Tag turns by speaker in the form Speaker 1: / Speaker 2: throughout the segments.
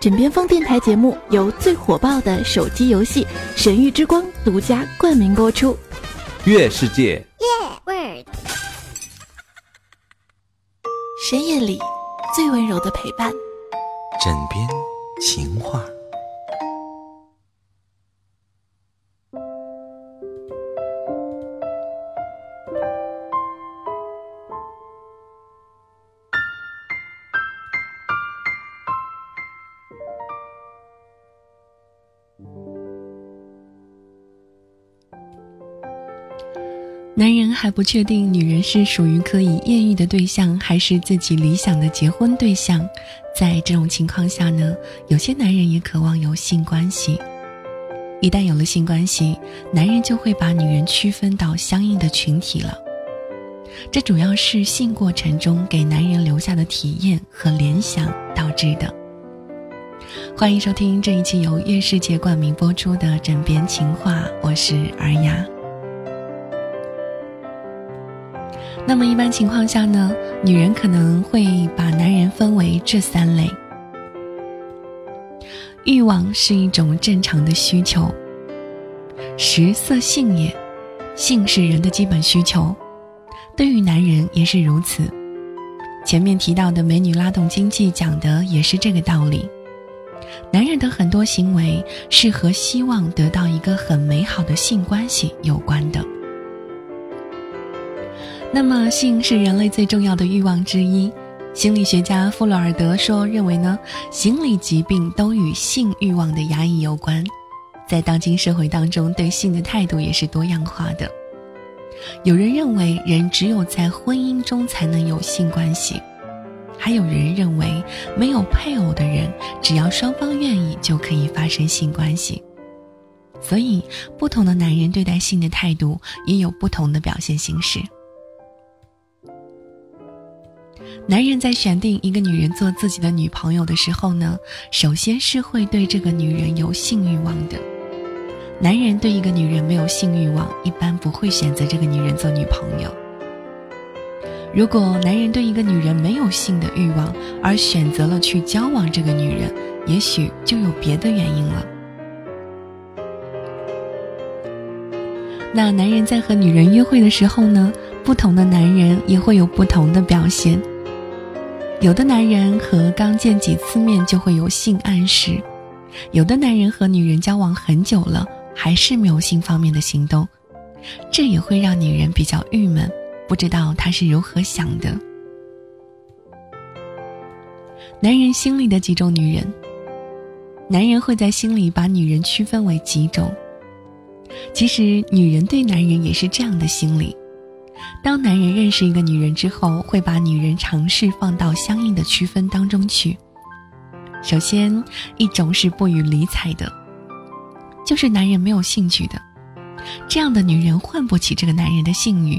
Speaker 1: 枕边风电台节目由最火爆的手机游戏《神域之光》独家冠名播出。
Speaker 2: 月世界，
Speaker 1: 深夜里最温柔的陪伴。
Speaker 3: 枕边情话。
Speaker 4: 男人还不确定女人是属于可以艳遇的对象，还是自己理想的结婚对象。在这种情况下呢，有些男人也渴望有性关系。一旦有了性关系，男人就会把女人区分到相应的群体了。这主要是性过程中给男人留下的体验和联想导致的。欢迎收听这一期由月世界冠名播出的《枕边情话》，我是尔雅。那么一般情况下呢，女人可能会把男人分为这三类。欲望是一种正常的需求，食色性也，性是人的基本需求，对于男人也是如此。前面提到的美女拉动经济讲的也是这个道理。男人的很多行为是和希望得到一个很美好的性关系有关的。那么，性是人类最重要的欲望之一。心理学家弗洛尔德说，认为呢，心理疾病都与性欲望的压抑有关。在当今社会当中，对性的态度也是多样化的。有人认为，人只有在婚姻中才能有性关系；还有人认为，没有配偶的人，只要双方愿意，就可以发生性关系。所以，不同的男人对待性的态度也有不同的表现形式。男人在选定一个女人做自己的女朋友的时候呢，首先是会对这个女人有性欲望的。男人对一个女人没有性欲望，一般不会选择这个女人做女朋友。如果男人对一个女人没有性的欲望，而选择了去交往这个女人，也许就有别的原因了。那男人在和女人约会的时候呢，不同的男人也会有不同的表现。有的男人和刚见几次面就会有性暗示，有的男人和女人交往很久了还是没有性方面的行动，这也会让女人比较郁闷，不知道他是如何想的。男人心里的几种女人，男人会在心里把女人区分为几种，其实女人对男人也是这样的心理。当男人认识一个女人之后，会把女人尝试放到相应的区分当中去。首先，一种是不予理睬的，就是男人没有兴趣的，这样的女人换不起这个男人的性欲。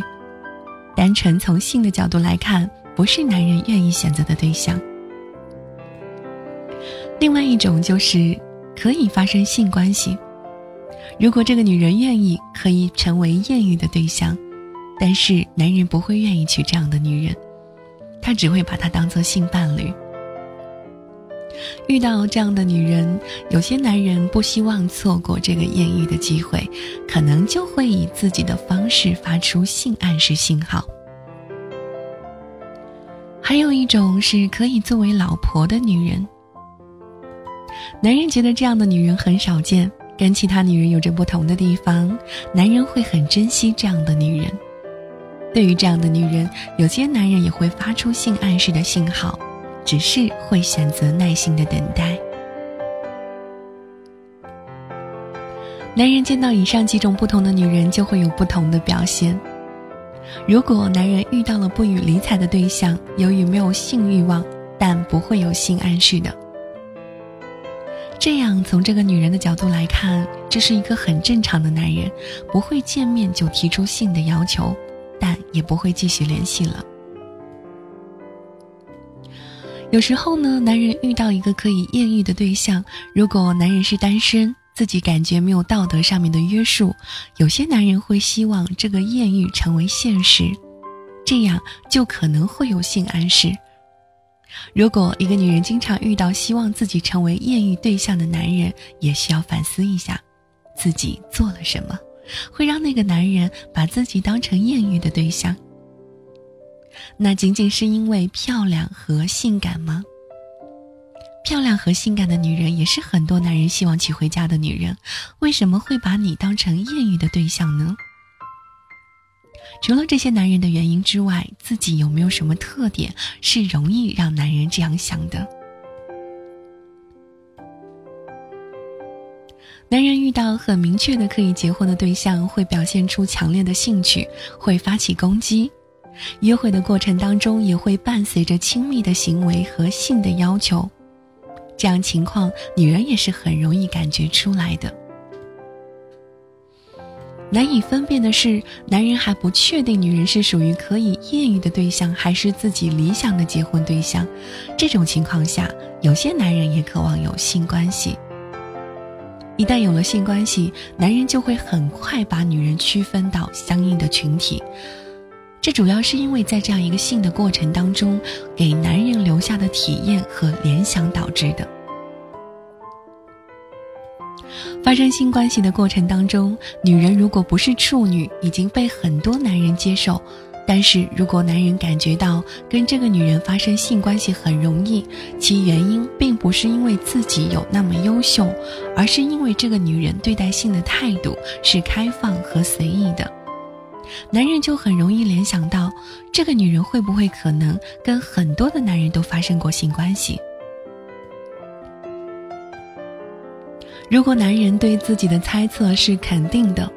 Speaker 4: 单纯从性的角度来看，不是男人愿意选择的对象。另外一种就是可以发生性关系，如果这个女人愿意，可以成为艳遇的对象。但是男人不会愿意娶这样的女人，他只会把她当做性伴侣。遇到这样的女人，有些男人不希望错过这个艳遇的机会，可能就会以自己的方式发出性暗示信号。还有一种是可以作为老婆的女人，男人觉得这样的女人很少见，跟其他女人有着不同的地方，男人会很珍惜这样的女人。对于这样的女人，有些男人也会发出性暗示的信号，只是会选择耐心的等待。男人见到以上几种不同的女人，就会有不同的表现。如果男人遇到了不予理睬的对象，由于没有性欲望，但不会有性暗示的，这样从这个女人的角度来看，这是一个很正常的男人，不会见面就提出性的要求。但也不会继续联系了。有时候呢，男人遇到一个可以艳遇的对象，如果男人是单身，自己感觉没有道德上面的约束，有些男人会希望这个艳遇成为现实，这样就可能会有性暗示。如果一个女人经常遇到希望自己成为艳遇对象的男人，也需要反思一下，自己做了什么，会让那个男人把自己当成艳遇的对象。那仅仅是因为漂亮和性感吗？漂亮和性感的女人也是很多男人希望娶回家的女人，为什么会把你当成艳遇的对象呢？除了这些男人的原因之外，自己有没有什么特点是容易让男人这样想的？男人遇到很明确的可以结婚的对象，会表现出强烈的兴趣，会发起攻击。约会的过程当中，也会伴随着亲密的行为和性的要求。这样情况，女人也是很容易感觉出来的。难以分辨的是，男人还不确定女人是属于可以艳遇的对象，还是自己理想的结婚对象。这种情况下，有些男人也渴望有性关系。一旦有了性关系，男人就会很快把女人区分到相应的群体。这主要是因为在这样一个性的过程当中，给男人留下的体验和联想导致的。发生性关系的过程当中，女人如果不是处女，已经被很多男人接受；但是如果男人感觉到跟这个女人发生性关系很容易，其原因并不是因为自己有那么优秀，而是因为这个女人对待性的态度是开放和随意的，男人就很容易联想到这个女人会不会可能跟很多的男人都发生过性关系。如果男人对自己的猜测是肯定的，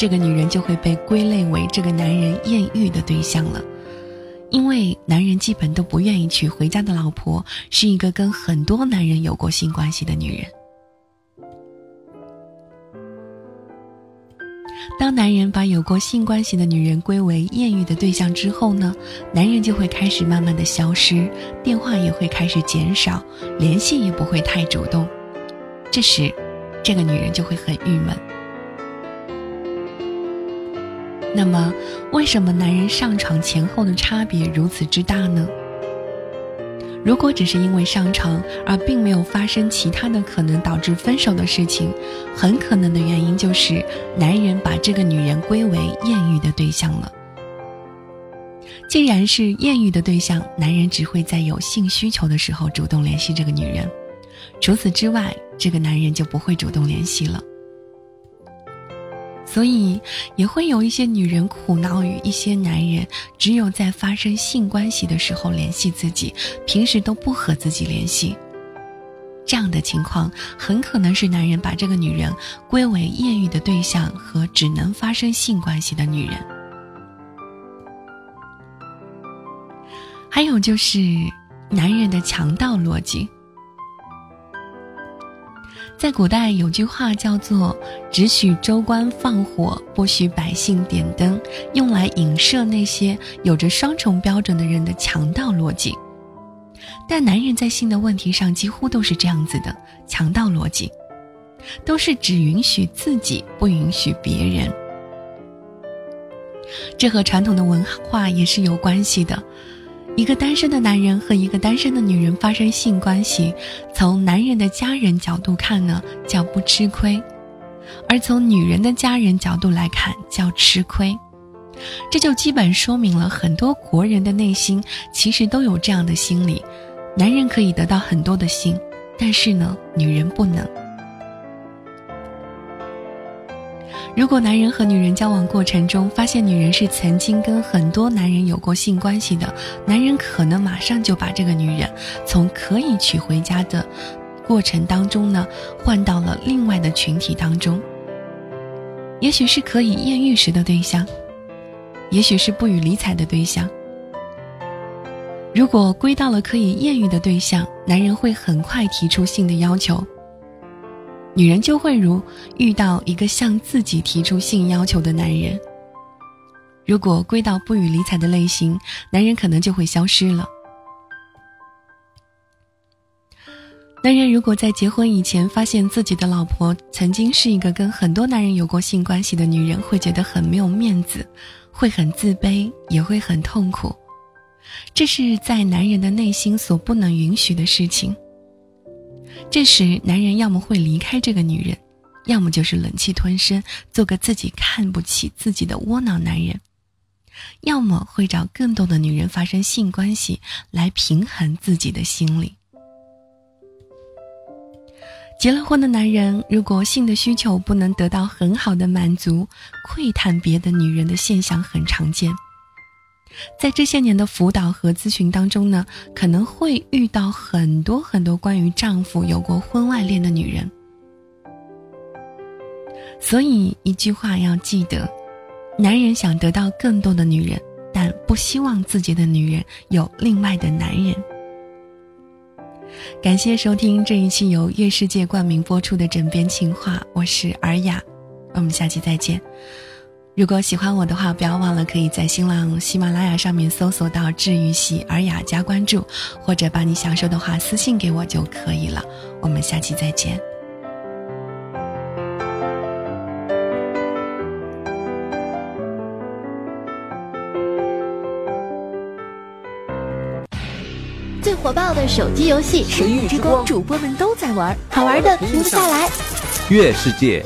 Speaker 4: 这个女人就会被归类为这个男人艳遇的对象了，因为男人基本都不愿意娶回家的老婆是一个跟很多男人有过性关系的女人。当男人把有过性关系的女人归为艳遇的对象之后呢，男人就会开始慢慢的消失，电话也会开始减少，联系也不会太主动，这时。这个女人就会很郁闷。那么，为什么男人上床前后的差别如此之大呢？如果只是因为上床，而并没有发生其他的可能导致分手的事情，很可能的原因就是男人把这个女人归为艳遇的对象了。既然是艳遇的对象，男人只会在有性需求的时候主动联系这个女人。除此之外，这个男人就不会主动联系了。所以，也会有一些女人苦恼于一些男人只有在发生性关系的时候联系自己，平时都不和自己联系。这样的情况很可能是男人把这个女人归为艳遇的对象和只能发生性关系的女人。还有就是男人的强盗逻辑。在古代有句话叫做“只许州官放火，不许百姓点灯”，用来影射那些有着双重标准的人的强盗逻辑。但男人在性的问题上几乎都是这样子的强盗逻辑，都是只允许自己，不允许别人。这和传统的文化也是有关系的。一个单身的男人和一个单身的女人发生性关系，从男人的家人角度看呢，叫不吃亏；而从女人的家人角度来看，叫吃亏。这就基本说明了很多国人的内心其实都有这样的心理：男人可以得到很多的性，但是呢，女人不能。如果男人和女人交往过程中发现女人是曾经跟很多男人有过性关系的，男人可能马上就把这个女人从可以娶回家的过程当中呢，换到了另外的群体当中。也许是可以艳遇时的对象，也许是不予理睬的对象。如果归到了可以艳遇的对象，男人会很快提出性的要求。女人就会如遇到一个向自己提出性要求的男人。如果归到不予理睬的类型，男人可能就会消失了。男人如果在结婚以前发现自己的老婆曾经是一个跟很多男人有过性关系的女人，会觉得很没有面子，会很自卑，也会很痛苦。这是在男人的内心所不能允许的事情。这时，男人要么会离开这个女人，要么就是忍气吞声，做个自己看不起自己的窝囊男人，要么会找更多的女人发生性关系来平衡自己的心理。结了婚的男人，如果性的需求不能得到很好的满足，窥探别的女人的现象很常见。在这些年的辅导和咨询当中呢，可能会遇到很多很多关于丈夫有过婚外恋的女人。所以一句话要记得：男人想得到更多的女人，但不希望自己的女人有另外的男人。感谢收听这一期由月世界冠名播出的《枕边情话》，我是尔雅，我们下期再见。如果喜欢我的话，不要忘了可以在新浪、喜马拉雅上面搜索到“治愈系尔雅”加关注，或者把你想说的话私信给我就可以了。我们下期再见。
Speaker 1: 最火爆的手机游戏《神域之光》，主播们都在玩，好玩的停不下来。
Speaker 2: 月世界。